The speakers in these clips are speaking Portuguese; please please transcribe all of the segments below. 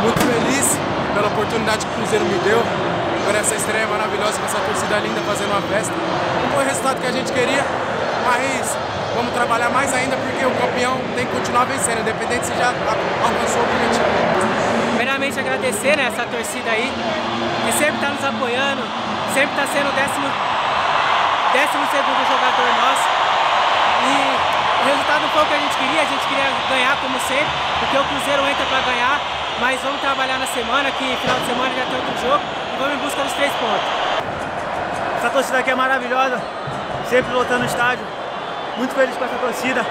Muito feliz pela oportunidade que o Cruzeiro me deu, por essa estreia maravilhosa com essa torcida linda fazendo uma festa. Não foi o resultado que a gente queria, mas vamos trabalhar mais ainda porque o campeão tem que continuar vencendo, independente se já alcançou o objetivo. Primeiramente agradecer né, essa torcida aí, que sempre está nos apoiando, sempre está sendo o décimo, décimo segundo jogador nosso. E o resultado foi o que a gente queria ganhar como sempre, porque o Cruzeiro entra para ganhar, mas vamos trabalhar na semana, que final de semana já tem outro jogo, e vamos em busca dos três pontos. Essa torcida aqui é maravilhosa, sempre lotando o estádio, muito feliz com essa torcida.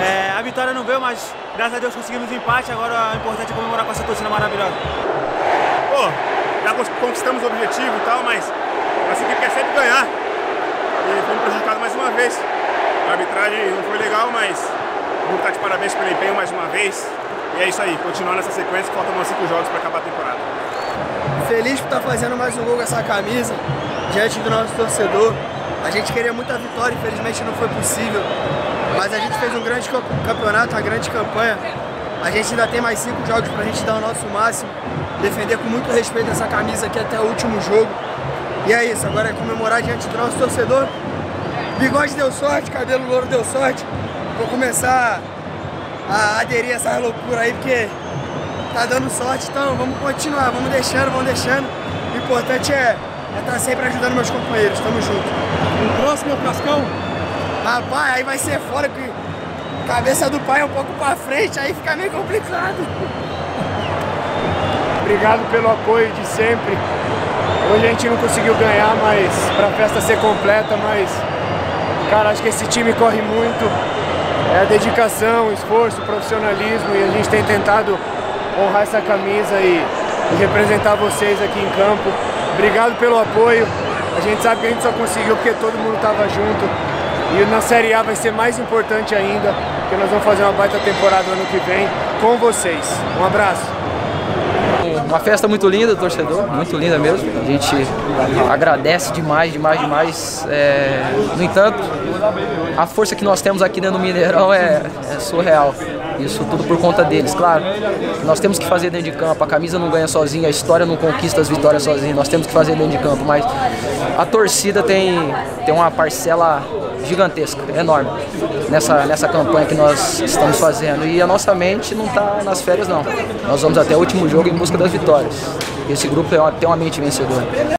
É, a vitória não veio, mas graças a Deus conseguimos o empate, agora o importante é comemorar com essa torcida maravilhosa. Pô, já conquistamos o objetivo e tal, mas nossa equipe quer sempre ganhar. E fomos prejudicados mais uma vez. A arbitragem não foi legal, mas vamos estar de parabéns pelo empenho mais uma vez. E é isso aí, continuando essa sequência, faltam mais cinco jogos para acabar a temporada. Feliz por estar fazendo mais um gol com essa camisa, diante do nosso torcedor. A gente queria muita vitória, infelizmente não foi possível. Mas a gente fez um grande campeonato, uma grande campanha. A gente ainda tem mais cinco jogos para a gente dar o nosso máximo, defender com muito respeito essa camisa aqui até o último jogo. E é isso, agora é comemorar diante do nosso torcedor. Bigode deu sorte, cabelo louro deu sorte. Vou começar a aderir a essa loucura aí, porque tá dando sorte, então vamos continuar, vamos deixando, vamos deixando. O importante é estar tá sempre ajudando meus companheiros, tamo junto. O próximo é o Cascão? Rapaz, aí vai ser fora que cabeça do pai é um pouco pra frente, aí fica meio complicado. Obrigado pelo apoio de sempre. Hoje a gente não conseguiu ganhar, mas pra festa ser completa, mas cara, acho que esse time corre muito. É a dedicação, esforço, profissionalismo e a gente tem tentado honrar essa camisa e, e representar vocês aqui em campo. Obrigado pelo apoio. A gente sabe que a gente só conseguiu porque todo mundo estava junto. E na Série A vai ser mais importante ainda, porque nós vamos fazer uma baita temporada ano que vem com vocês. Um abraço. Uma festa muito linda do torcedor, muito linda mesmo. A gente agradece demais, demais, demais. É... No entanto, a força que nós temos aqui dentro do Mineirão é, é surreal. Isso tudo por conta deles, claro. Nós temos que fazer dentro de campo. A camisa não ganha sozinha, a história não conquista as vitórias sozinha. Nós temos que fazer dentro de campo. Mas a torcida tem, tem uma parcela gigantesca, enorme, nessa, nessa campanha que nós estamos fazendo. E a nossa mente não está nas férias, não. Nós vamos até o último jogo em busca das vitórias. Esse grupo tem uma mente vencedora.